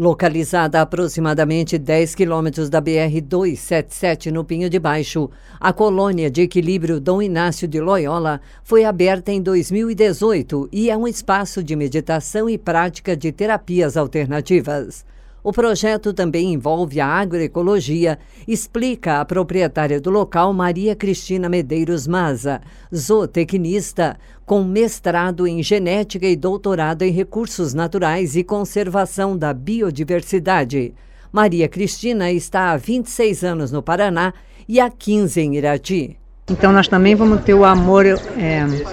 Localizada a aproximadamente 10 quilômetros da BR-277 no Pinho de Baixo, a colônia de equilíbrio Dom Inácio de Loyola foi aberta em 2018 e é um espaço de meditação e prática de terapias alternativas. O projeto também envolve a agroecologia, explica a proprietária do local, Maria Cristina Medeiros Maza, zootecnista, com mestrado em genética e doutorado em recursos naturais e conservação da biodiversidade. Maria Cristina está há 26 anos no Paraná e há 15 em Irati. Então nós também vamos ter o amor, é,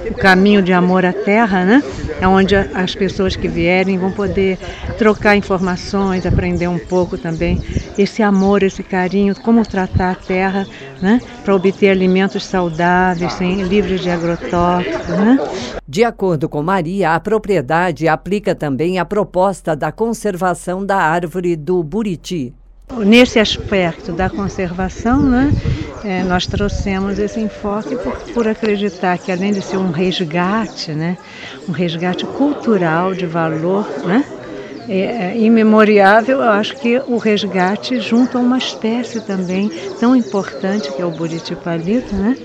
o caminho de amor à terra, né? É onde as pessoas que vierem vão poder trocar informações, aprender um pouco também esse amor, esse carinho, como tratar a terra, né? Para obter alimentos saudáveis, sem, livres de agrotóxicos, né? De acordo com Maria, a propriedade aplica também a proposta da conservação da árvore do Buriti. Nesse aspecto da conservação, né? É, nós trouxemos esse enfoque por, por, acreditar que além de ser um resgate, né, um resgate cultural de valor, né, é, é, imemoriável, eu acho que o resgate junto a uma espécie também tão importante que é o buriti palito, né?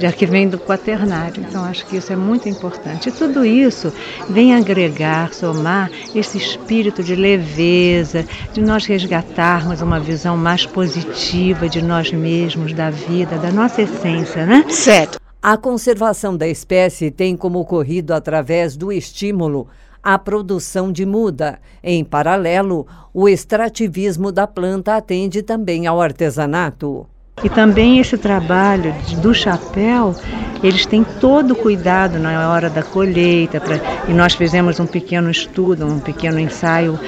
Já que vem do quaternário. Então acho que isso é muito importante. E tudo isso vem agregar, somar esse espírito de leveza, de nós resgatarmos uma visão mais positiva de nós mesmos, da vida, da nossa essência, né? Certo. A conservação da espécie tem como ocorrido através do estímulo à produção de muda. Em paralelo, o extrativismo da planta atende também ao artesanato. E também esse trabalho do chapéu, eles têm todo o cuidado na hora da colheita. Pra, e nós fizemos um pequeno estudo, um pequeno ensaio,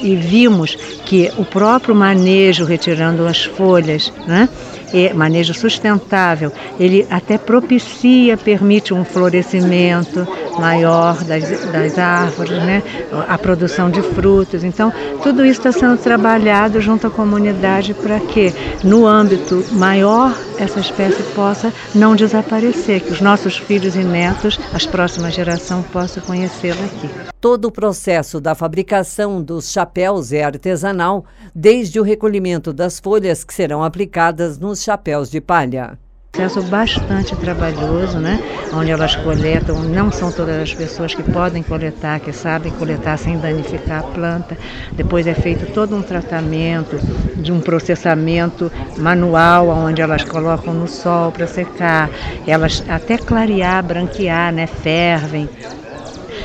e vimos que o próprio manejo, retirando as folhas, né? E manejo sustentável, ele até propicia, permite um florescimento, maior das, das árvores, né? a produção de frutos. Então, tudo isso está sendo trabalhado junto à comunidade para que, no âmbito maior, essa espécie possa não desaparecer, que os nossos filhos e netos, as próximas gerações, possam conhecê-la aqui. Todo o processo da fabricação dos chapéus é artesanal, desde o recolhimento das folhas que serão aplicadas nos chapéus de palha processo bastante trabalhoso, né? Onde elas coletam, não são todas as pessoas que podem coletar, que sabem coletar sem danificar a planta. Depois é feito todo um tratamento, de um processamento manual, onde elas colocam no sol para secar. Elas até clarear, branquear, né? Fervem,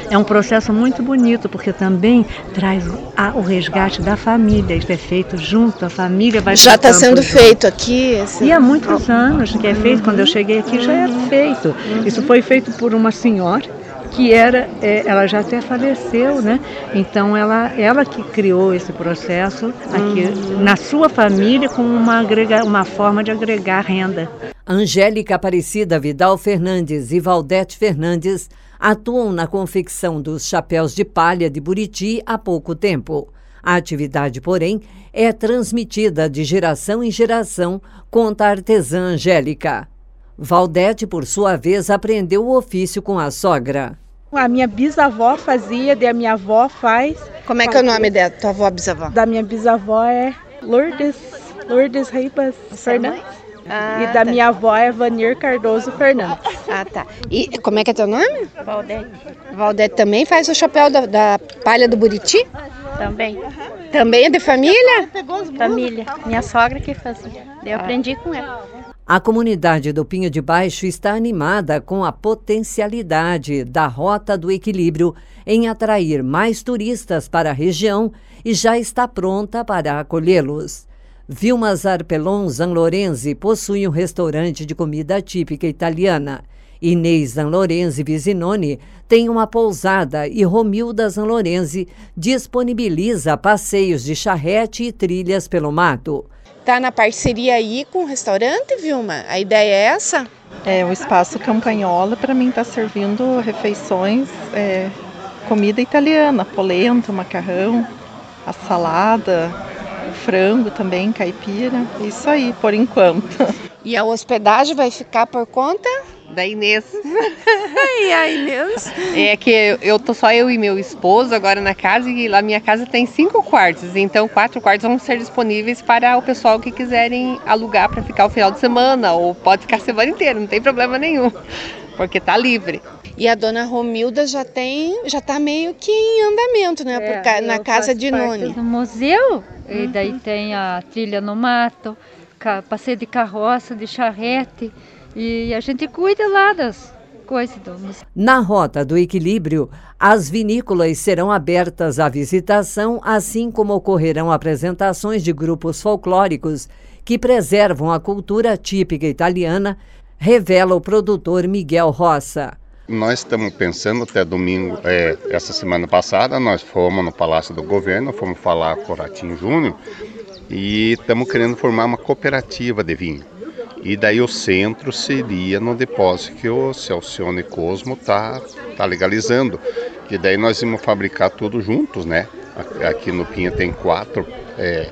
é um processo muito bonito, porque também traz a, o resgate da família. Isso é feito junto, a família vai Já está sendo junto. feito aqui? Esse... E há muitos anos que é feito. Uhum. Quando eu cheguei aqui já era feito. Uhum. Isso foi feito por uma senhora que era, é, ela já até faleceu, né? Então ela, ela que criou esse processo aqui uhum. na sua família como uma, agrega, uma forma de agregar renda. Angélica Aparecida Vidal Fernandes e Valdete Fernandes atuam na confecção dos chapéus de palha de Buriti há pouco tempo. A atividade, porém, é transmitida de geração em geração, conta a artesã Angélica. Valdete, por sua vez, aprendeu o ofício com a sogra. A minha bisavó fazia, e a minha avó faz. Como é que é o nome da tua avó bisavó? Da minha bisavó é Lourdes, Lourdes Ribas Fernandes. Ah, e da tá. minha avó é Vanir Cardoso Fernandes. Ah, tá. E como é que é teu nome? Valdete. Valdete também faz o chapéu da, da palha do Buriti? Também. Também é de família? Família. Minha sogra que fazia. Eu aprendi com ela. A comunidade do Pinho de Baixo está animada com a potencialidade da Rota do Equilíbrio em atrair mais turistas para a região e já está pronta para acolhê-los. Vilma Zarpelon Zanlorenzi possui um restaurante de comida típica italiana. Inês Zanlorenzi Visinoni tem uma pousada e Romilda Zanlorenzi disponibiliza passeios de charrete e trilhas pelo mato. Tá na parceria aí com o restaurante, Vilma? A ideia é essa? É, o Espaço Campanhola para mim está servindo refeições, é, comida italiana, polenta, macarrão, a salada, frango também, caipira. Isso aí, por enquanto. E a hospedagem vai ficar por conta? Da Inês. E a Inês? É que eu tô só eu e meu esposo agora na casa e lá minha casa tem cinco quartos, então quatro quartos vão ser disponíveis para o pessoal que quiserem alugar para ficar o final de semana ou pode ficar a semana inteira, não tem problema nenhum, porque tá livre. E a dona Romilda já tem, já tá meio que em andamento, né? É, Por, na casa de Noni. No museu, uhum. e daí tem a trilha no mato, passeio de carroça, de charrete, e a gente cuida lá das coisas. Na Rota do Equilíbrio, as vinícolas serão abertas à visitação, assim como ocorrerão apresentações de grupos folclóricos que preservam a cultura típica italiana, revela o produtor Miguel Roça. Nós estamos pensando até domingo, é, essa semana passada, nós fomos no Palácio do Governo, fomos falar com o Ratinho Júnior e estamos querendo formar uma cooperativa de vinho. E daí o centro seria no depósito que o Celcione Cosmo está tá legalizando. E daí nós vamos fabricar tudo juntos, né? Aqui no Pinha tem quatro é,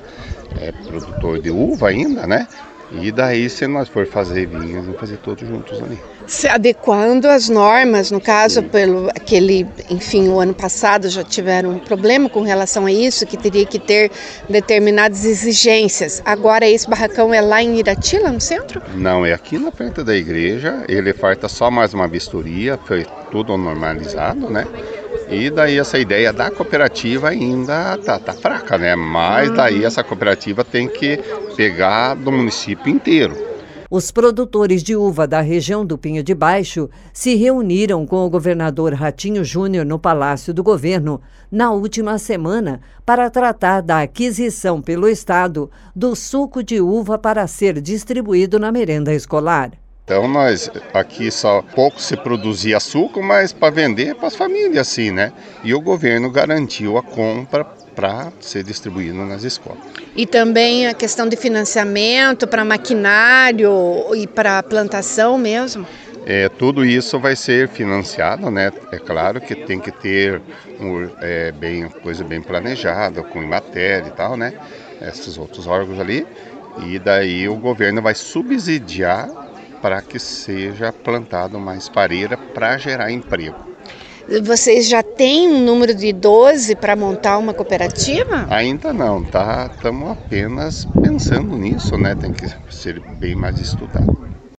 é, produtor de uva ainda, né? E daí, se nós for fazer vinho, vamos fazer todos juntos ali. Se adequando às normas, no caso, Sim. pelo aquele, enfim, o ano passado já tiveram um problema com relação a isso, que teria que ter determinadas exigências. Agora esse barracão é lá em Iratila, no centro? Não, é aqui na frente da igreja. Ele falta só mais uma vistoria, foi tudo normalizado, né? E daí essa ideia da cooperativa ainda tá, tá fraca, né? Mas daí essa cooperativa tem que pegar do município inteiro. Os produtores de uva da região do Pinho de Baixo se reuniram com o governador Ratinho Júnior no Palácio do Governo na última semana para tratar da aquisição pelo Estado do suco de uva para ser distribuído na merenda escolar. Então nós aqui só pouco se produzia açúcar, mas para vender para as famílias assim, né? E o governo garantiu a compra para ser distribuído nas escolas. E também a questão de financiamento para maquinário e para plantação mesmo? É, tudo isso vai ser financiado, né? É claro que tem que ter um, é, bem, coisa bem planejada, com matéria e tal, né? Esses outros órgãos ali. E daí o governo vai subsidiar para que seja plantado mais pareira para gerar emprego. Vocês já têm um número de 12 para montar uma cooperativa? Ainda não, tá? Estamos apenas pensando nisso, né? Tem que ser bem mais estudado.